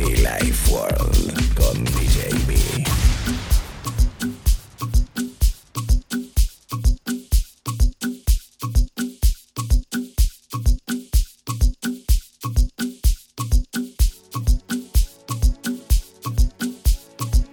Life World con DJ B.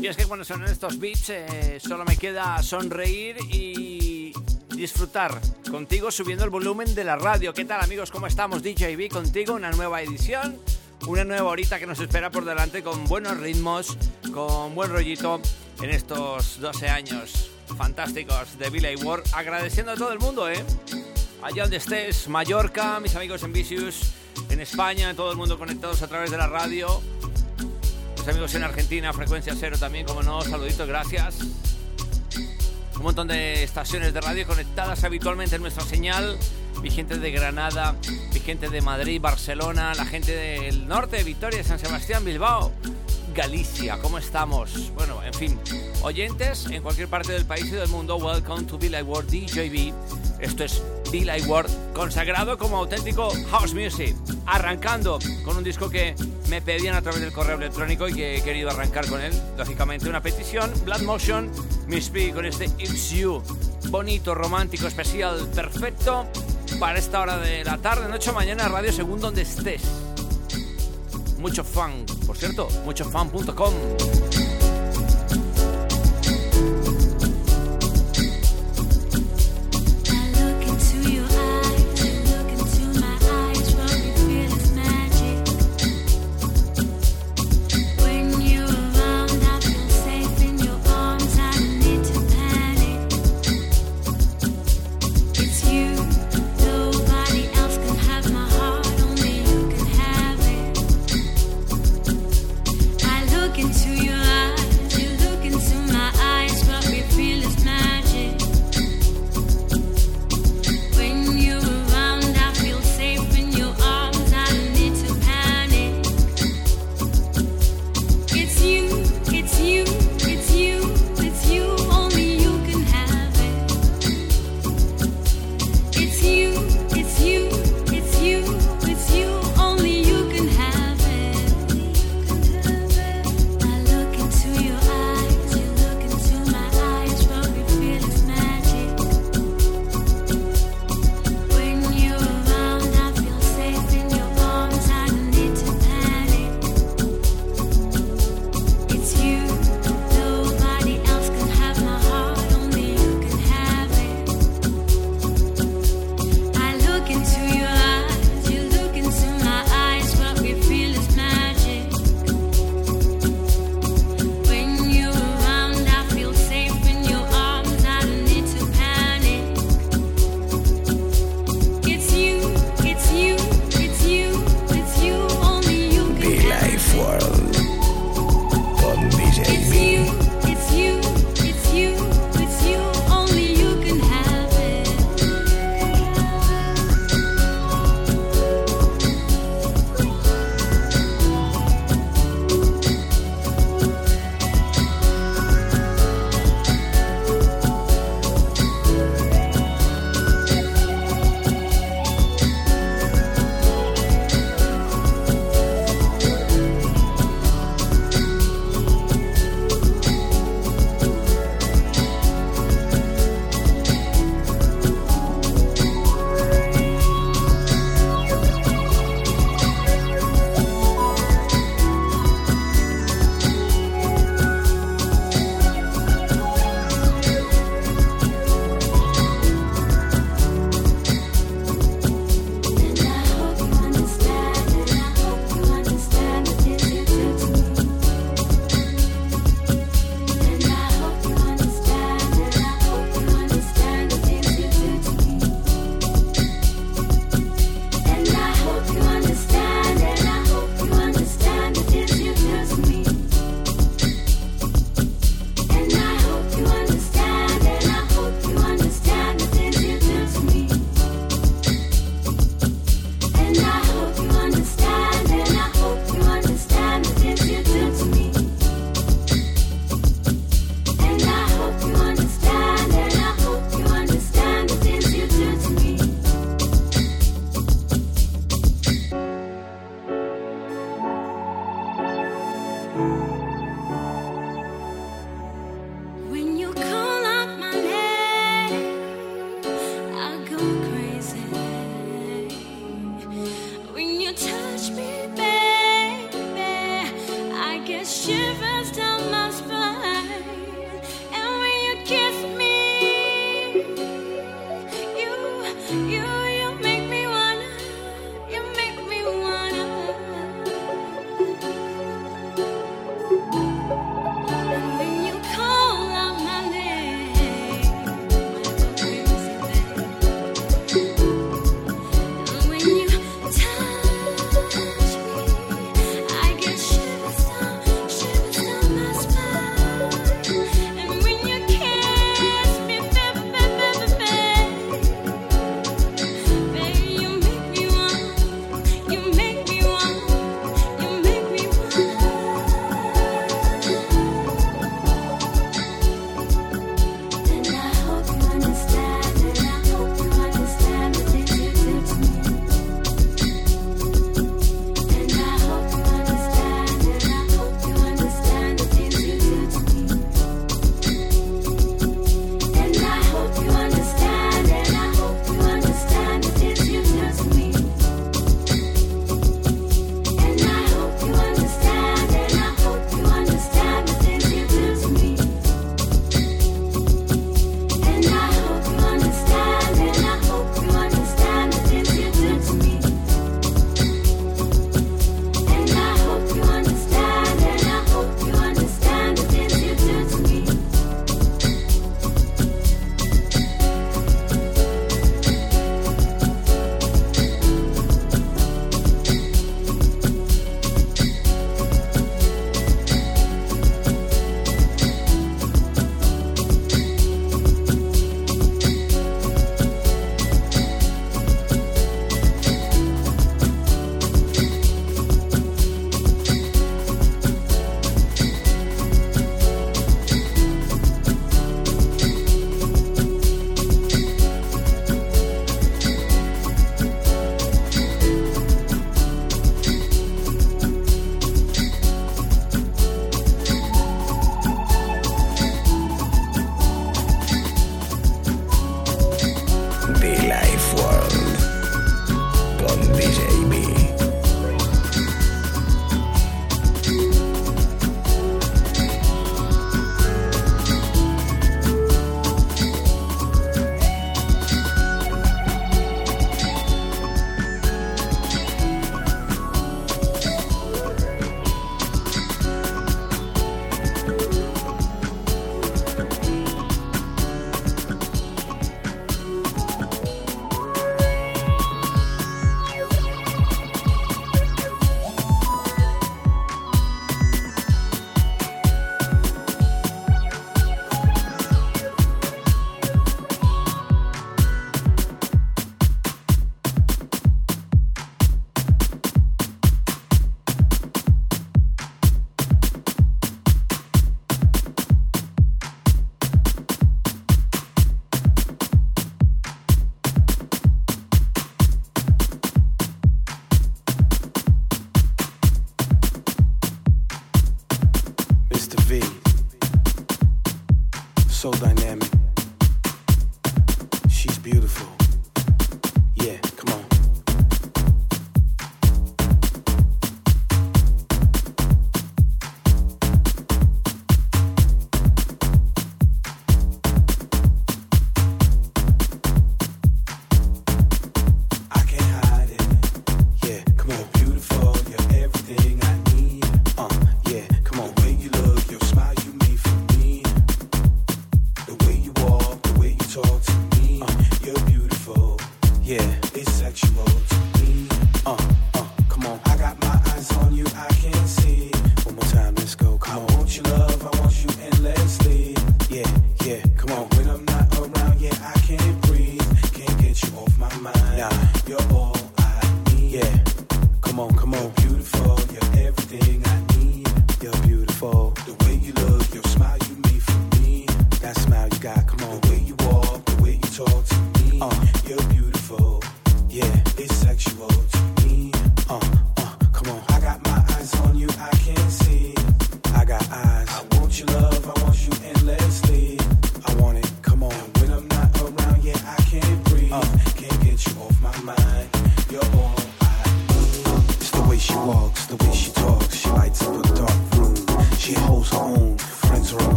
Y es que cuando son estos beats eh, solo me queda sonreír y disfrutar contigo subiendo el volumen de la radio. ¿Qué tal amigos? ¿Cómo estamos? DJB contigo, una nueva edición, una nueva horita que nos espera por delante con buenos ritmos, con buen rollito en estos 12 años fantásticos de Billy Ward. Agradeciendo a todo el mundo, ¿eh? Allá donde estés, Mallorca, mis amigos en Vicious, en España, todo el mundo conectados a través de la radio. Mis amigos en Argentina, frecuencia cero también, como no, saluditos, gracias. Un montón de estaciones de radio conectadas habitualmente en nuestra señal. Mi gente de Granada, mi gente de Madrid, Barcelona, la gente del norte, Vitoria, San Sebastián, Bilbao, Galicia, ¿cómo estamos? Bueno, en fin, oyentes en cualquier parte del país y del mundo, welcome to Like World DJB. Esto es Like World, consagrado como auténtico house music. Arrancando con un disco que me pedían a través del correo electrónico y que he querido arrancar con él. Lógicamente, una petición, Blood Motion, Miss P con este It's You. Bonito, romántico, especial, perfecto para esta hora de la tarde, noche mañana, radio según donde estés. Mucho fan, por cierto, muchofan.com.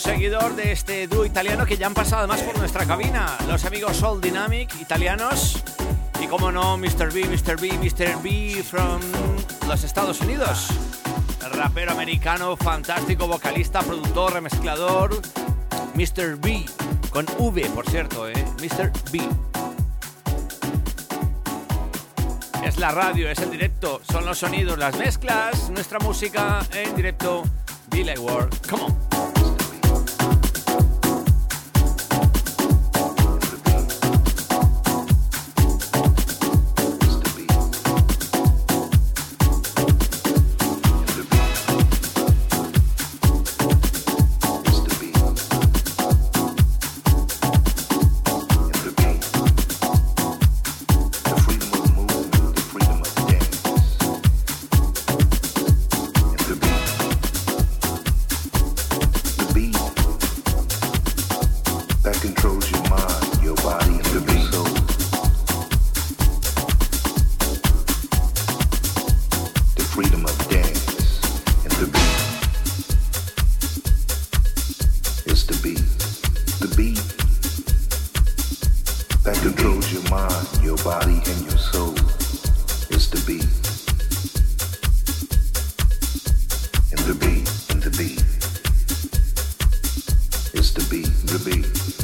seguidor de este dúo italiano que ya han pasado además por nuestra cabina. Los amigos Soul Dynamic italianos y como no, Mr. B, Mr. B, Mr. B from los Estados Unidos. Rapero americano, fantástico, vocalista, productor, remezclador. Mr. B, con V por cierto, ¿eh? Mr. B. Es la radio, es el directo, son los sonidos, las mezclas, nuestra música en directo. Be like World, come on. the beat.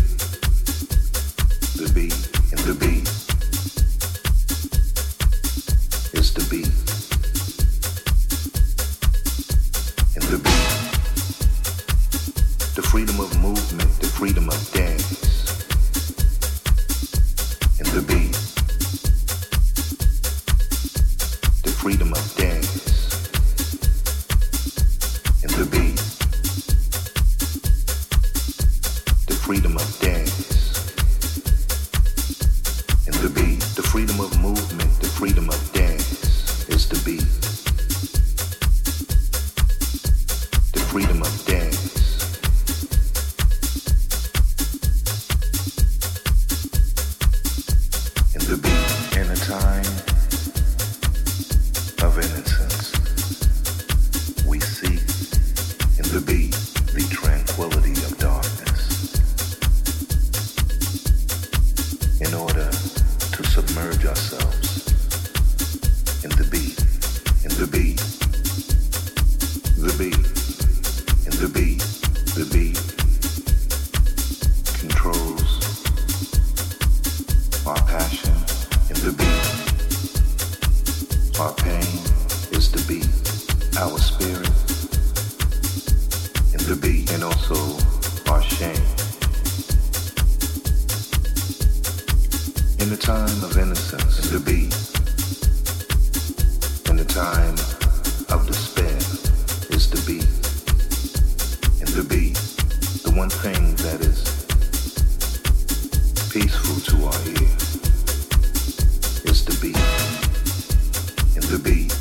The beat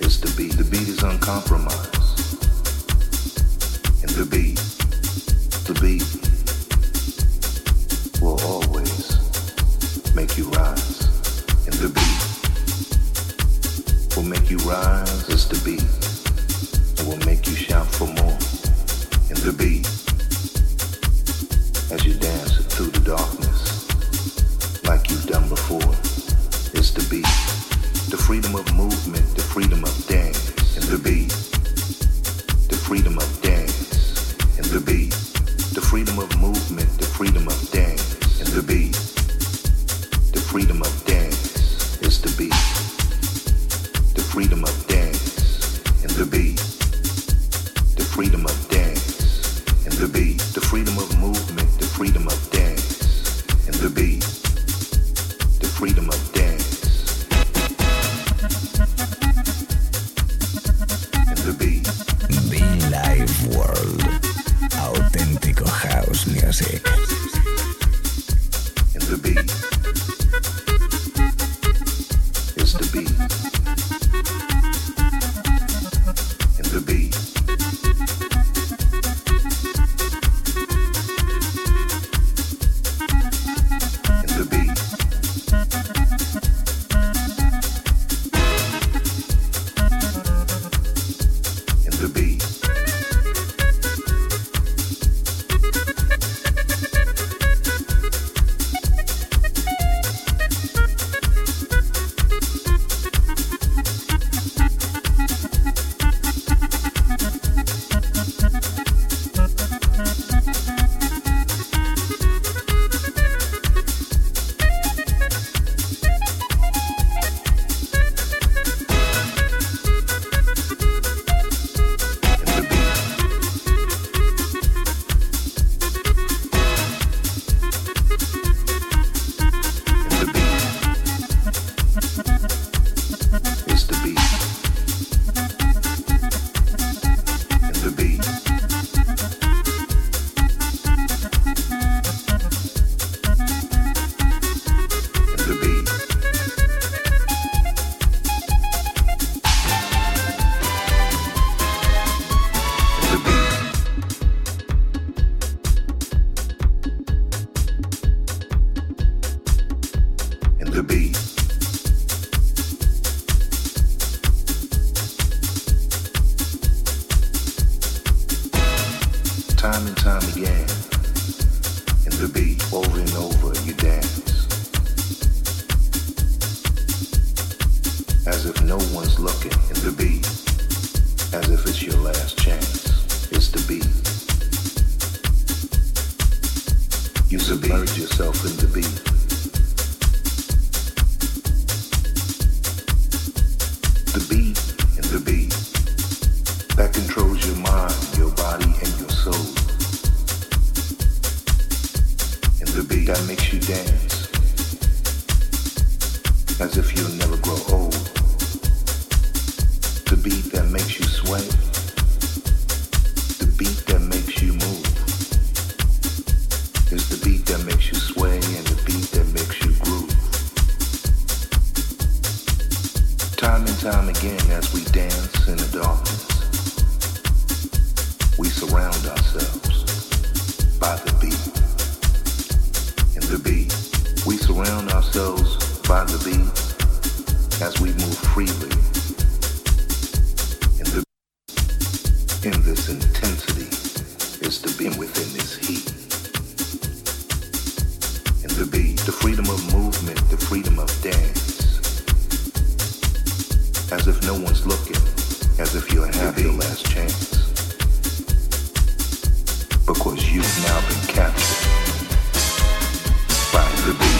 is the beat. The beat is uncompromised. in the darkness, we surround ourselves by the beat. In the beat, we surround ourselves by the beat as we move freely. In this intensity is to be within this heat. In the beat, the freedom of movement, the freedom of dance, as if no one's looking as if you had your last chance. Because you've now been captured by the beast.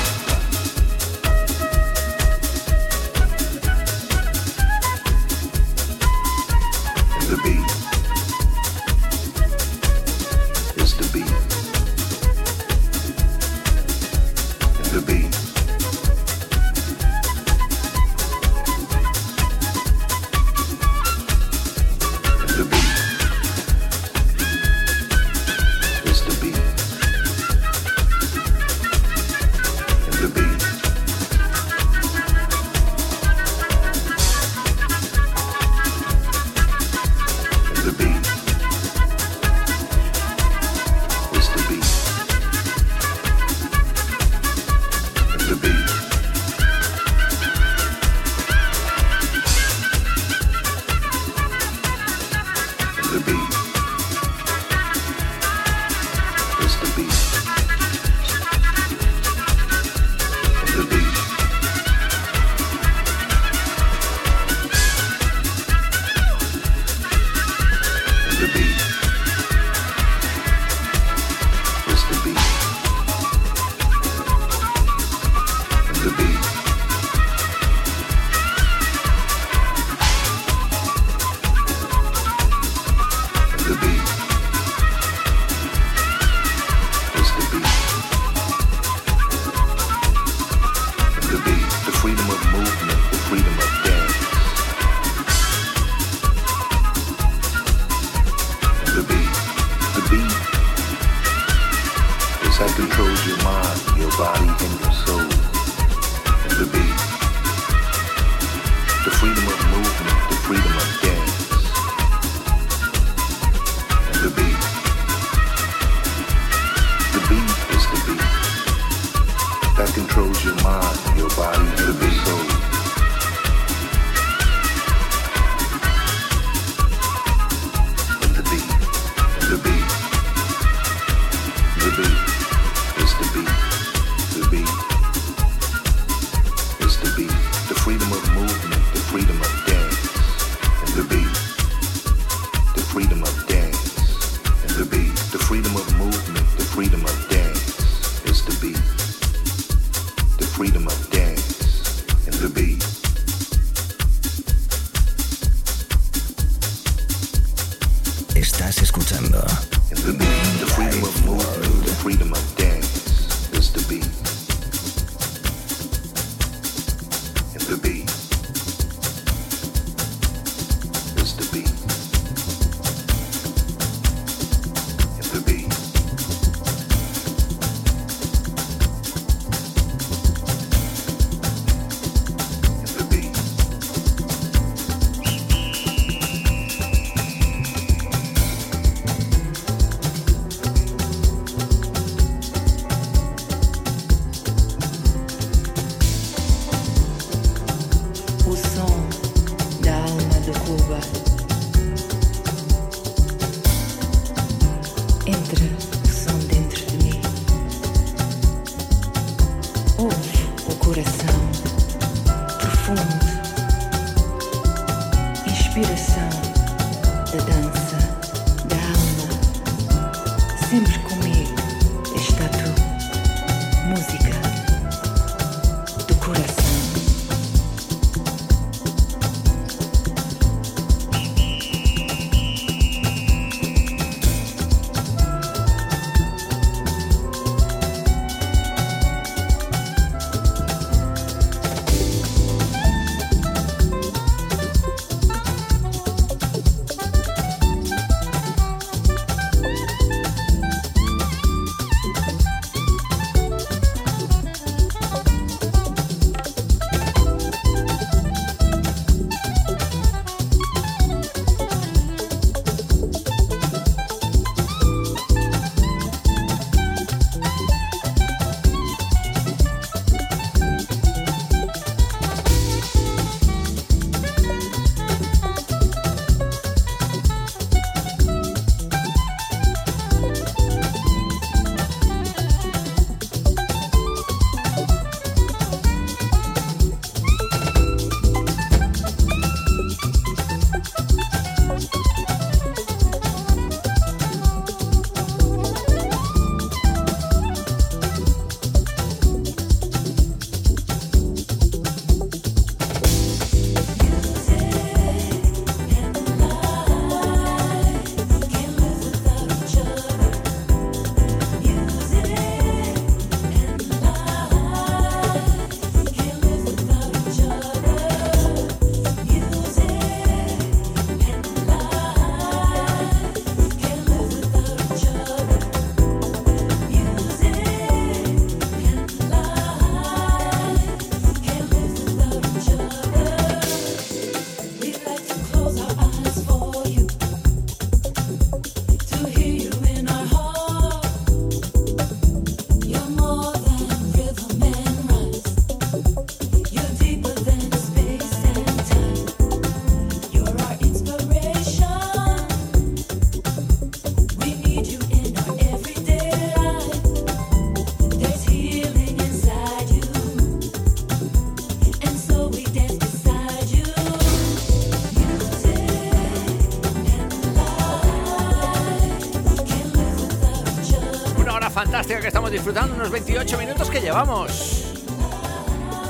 Estamos disfrutando, unos 28 minutos que llevamos.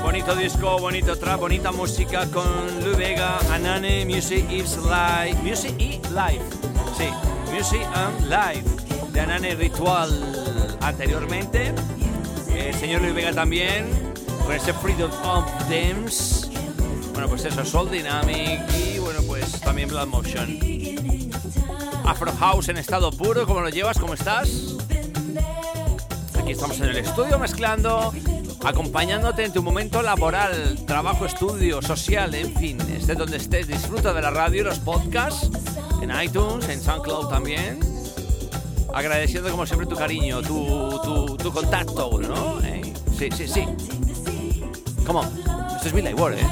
Bonito disco, bonito trap, bonita música con Lu Vega, Anane, Music is Live. Music y Live. Sí, Music and Live de Anane Ritual. Anteriormente, el señor Lu Vega también, con ese Freedom of Dance. Bueno, pues eso, Soul Dynamic y bueno, pues también Blood Motion. Afro House en estado puro, ¿cómo lo llevas? ¿Cómo estás? Aquí estamos en el estudio mezclando, acompañándote en tu momento laboral, trabajo, estudio, social, en fin, estés donde estés, disfruta de la radio y los podcasts, en iTunes, en SoundCloud también. Agradeciendo como siempre tu cariño, tu, tu, contacto, ¿no? ¿Eh? Sí, sí, sí. Come on, esto es Billy Ward, ¿eh?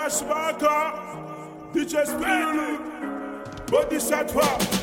flashback, DJ Spirit, body shot, ok.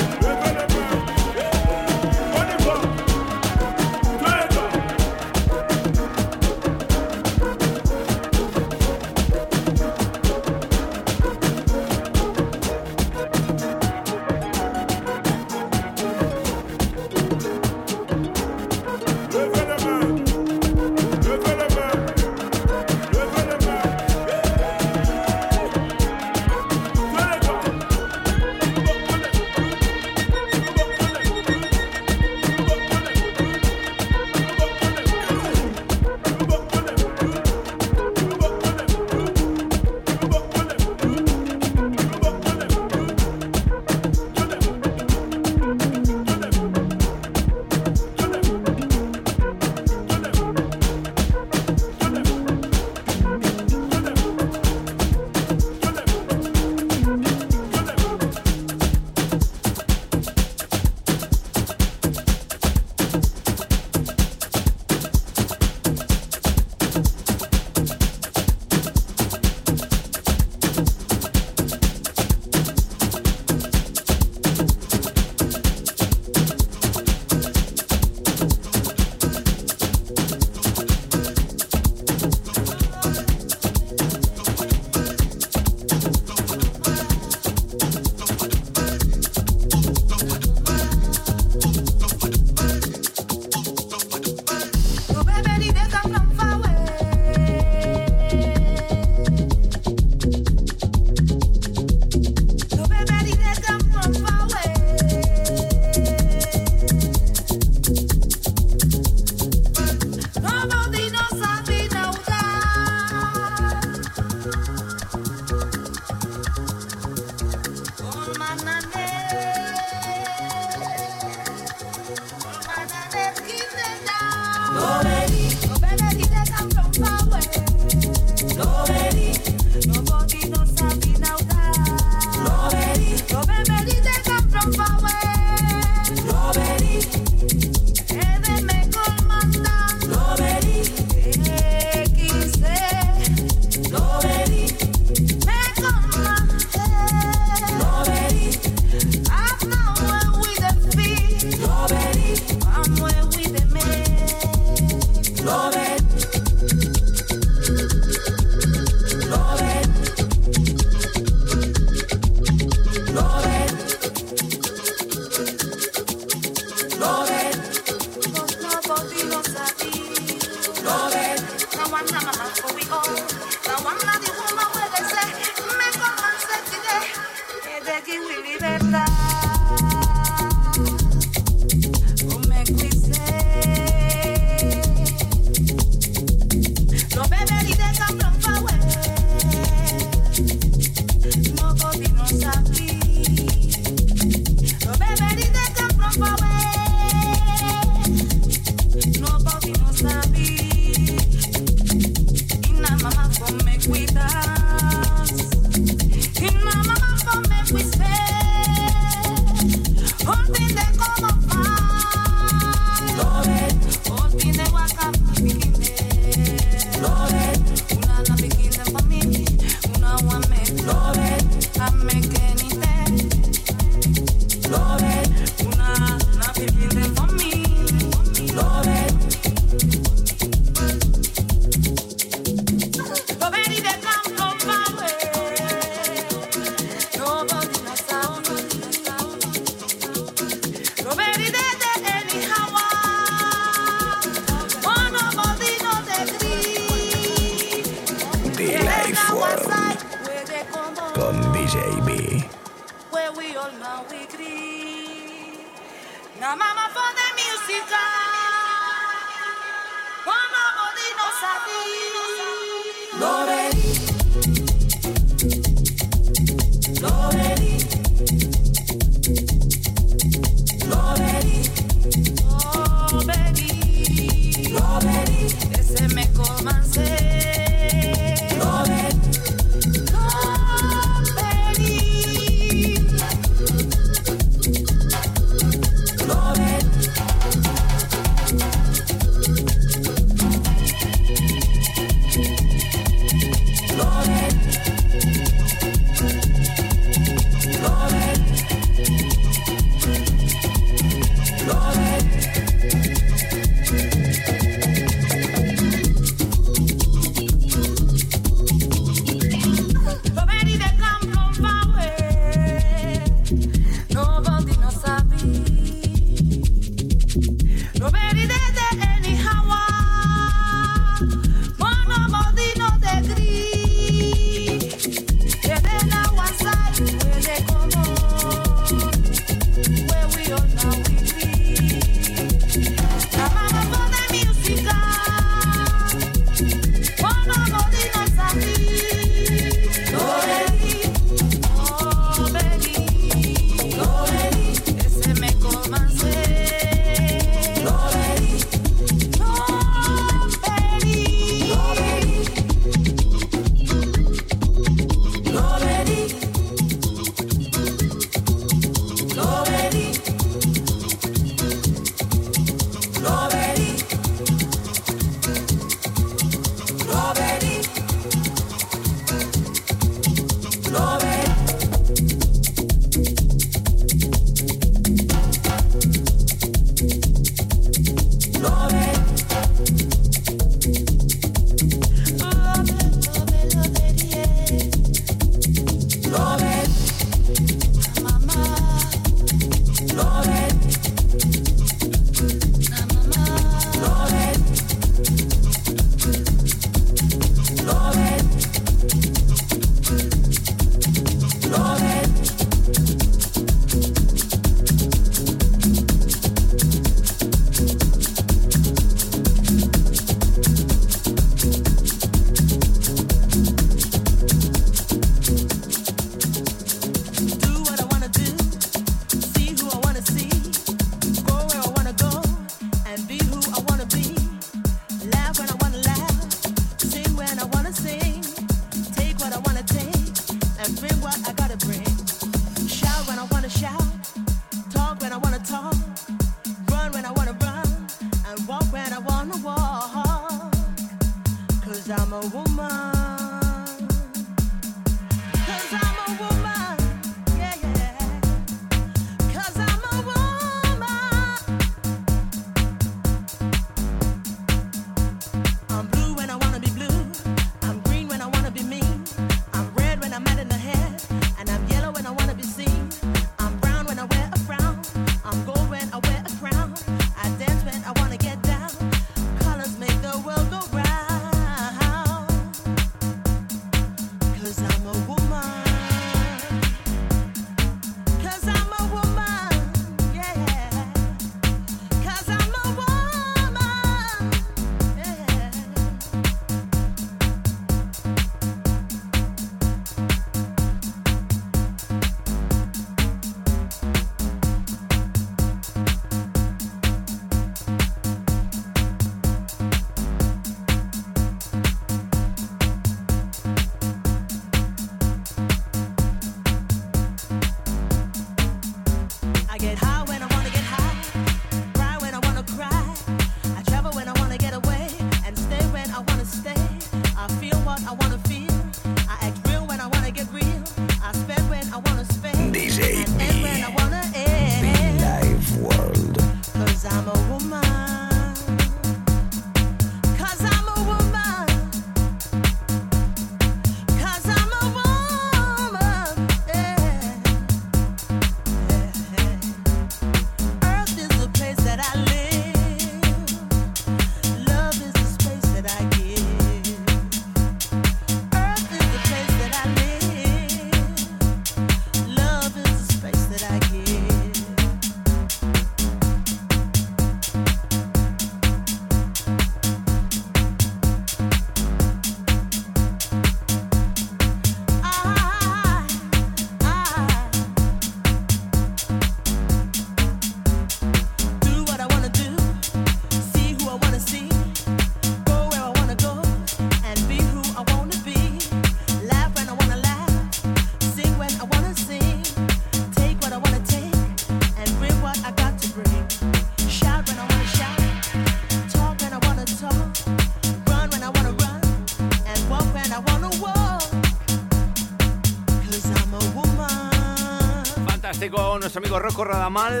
amigo Rocco Radamal.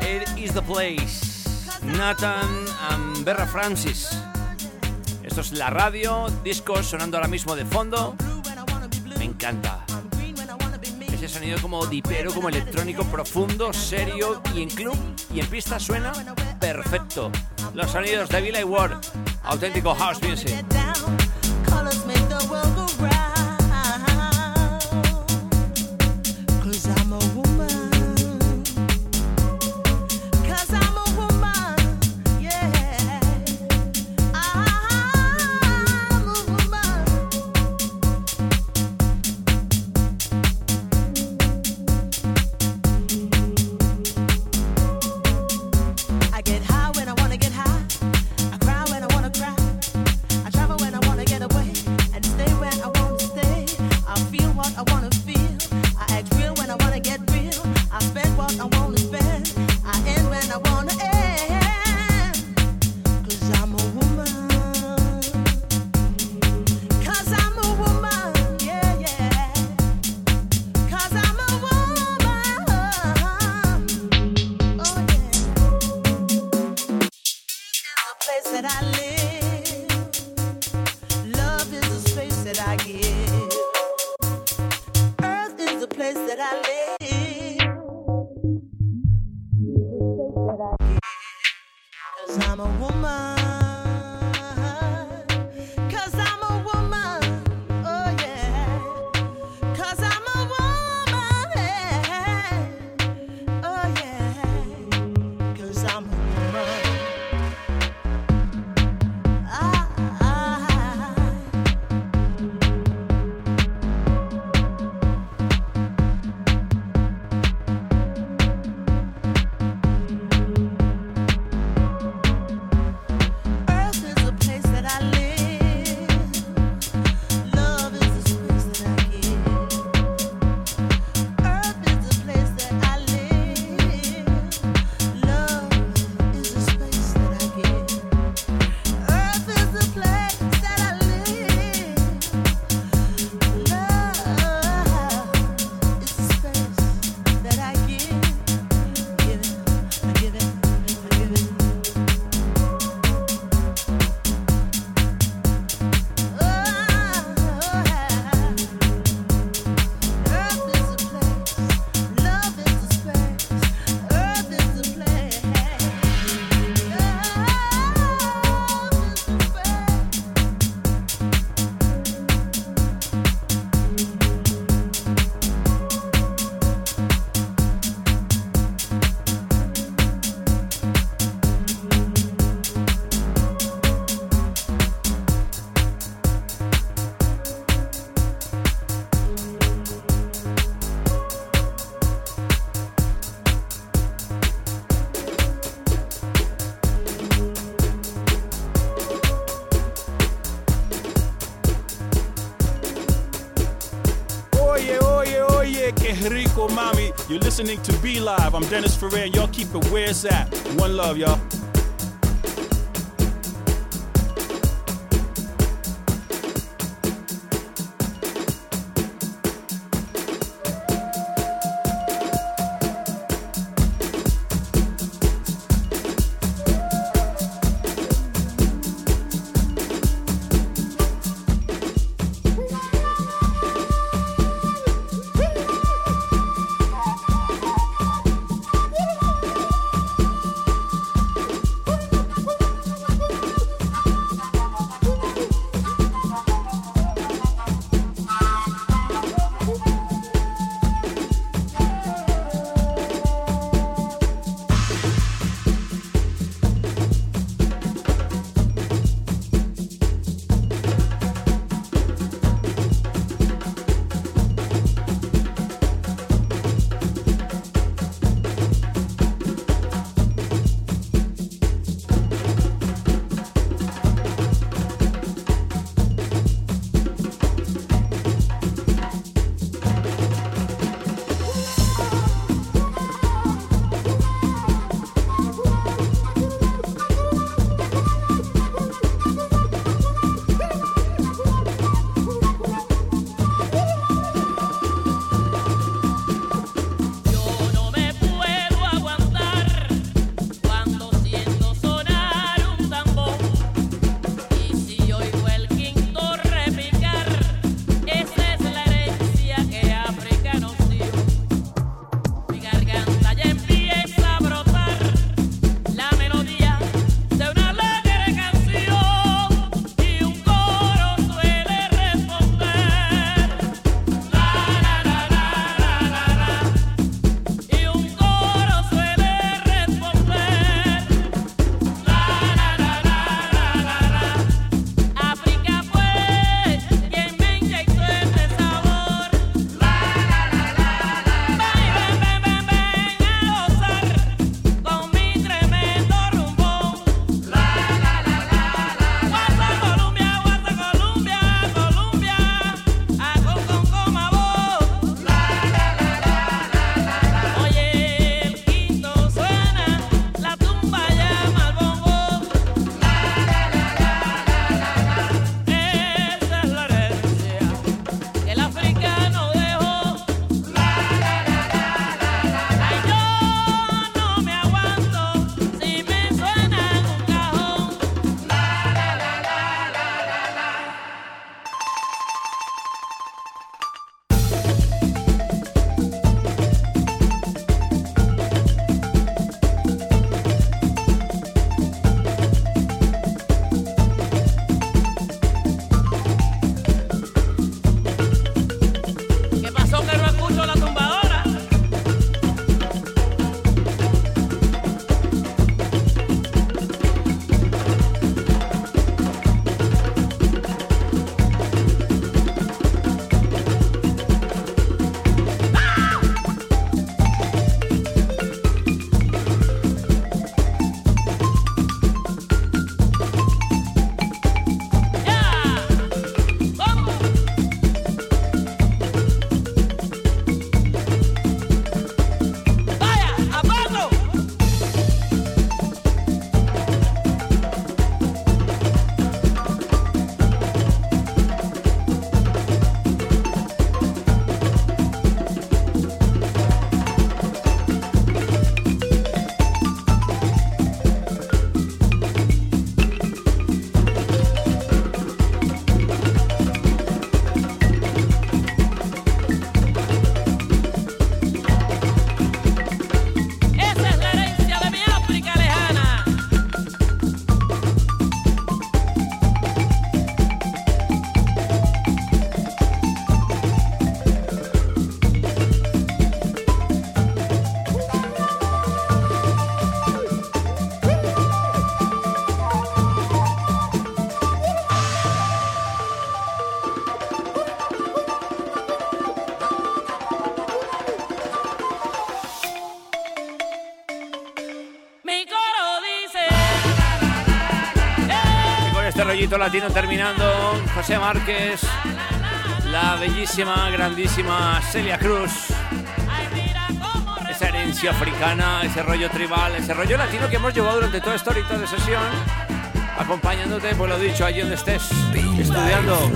It is the place. Nathan and Berra Francis. Esto es la radio, discos sonando ahora mismo de fondo. Me encanta. Ese sonido como dipero, como electrónico profundo, serio y en club y en pista suena perfecto. Los sonidos de Villa Ward, auténtico house music. listening to Be Live. I'm Dennis Ferrer, and y'all keep it where's at. One love, y'all. Latino terminando. José Márquez, la bellísima, grandísima Celia Cruz. Esa herencia africana, ese rollo tribal, ese rollo latino que hemos llevado durante toda esta horita de sesión. Acompañándote, pues lo dicho, allí donde estés, estudiando.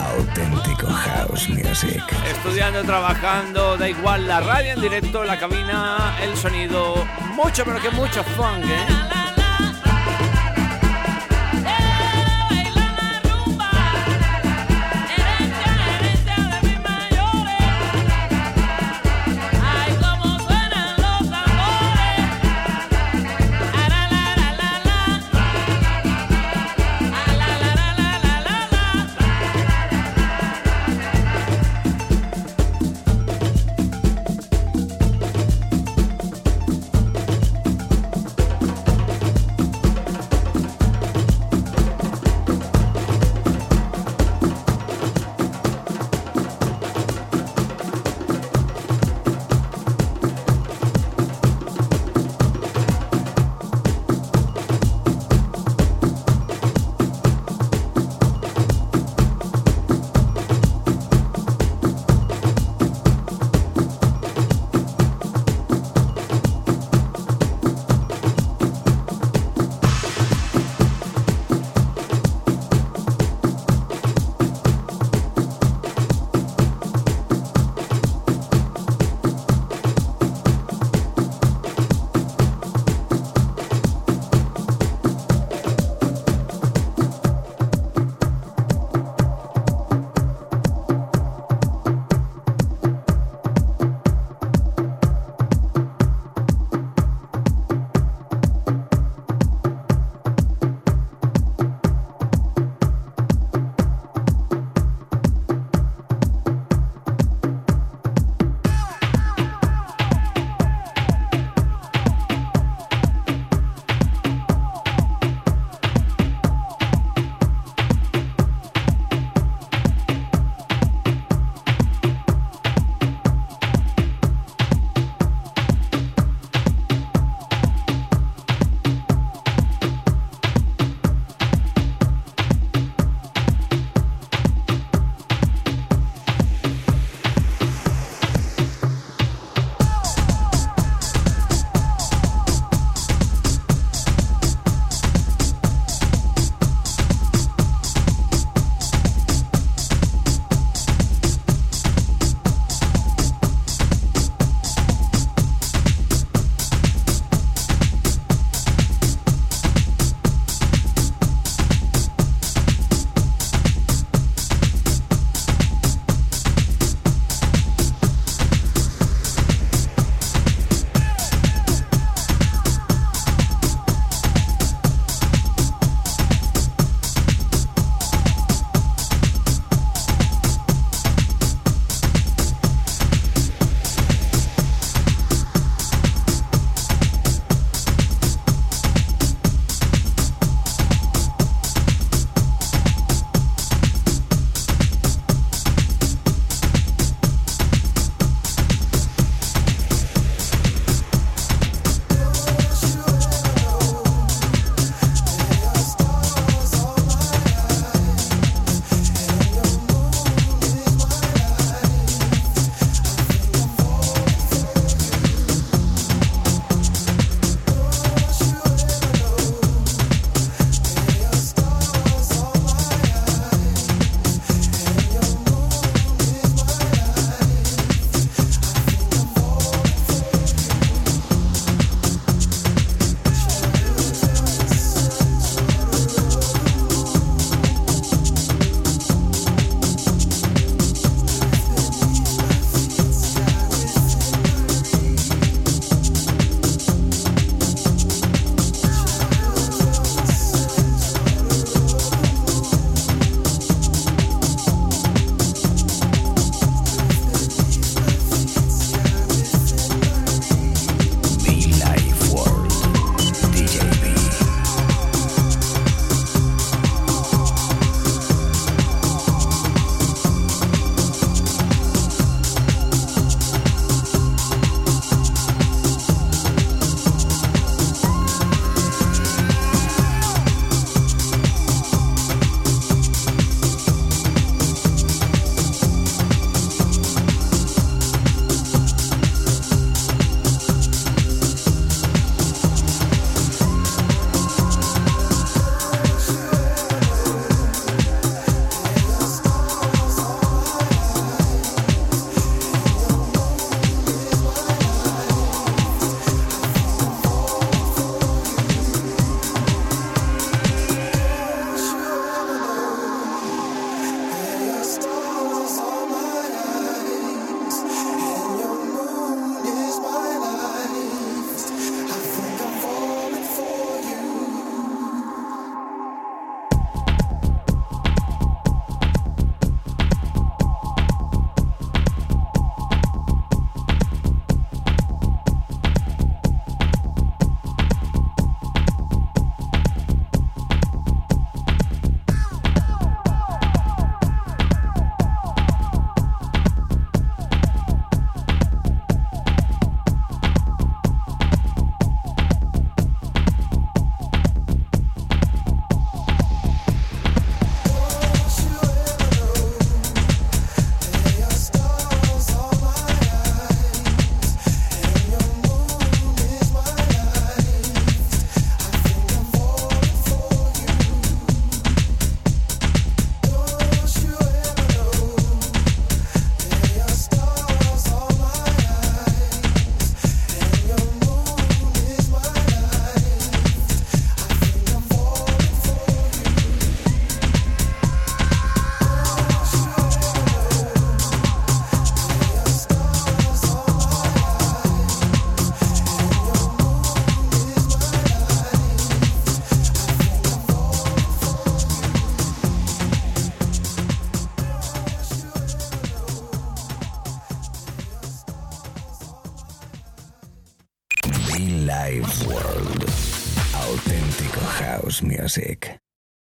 Auténtico House Music. Estudiando, trabajando, da igual, la radio en directo, la cabina, el sonido, mucho, pero que mucho funk, ¿eh?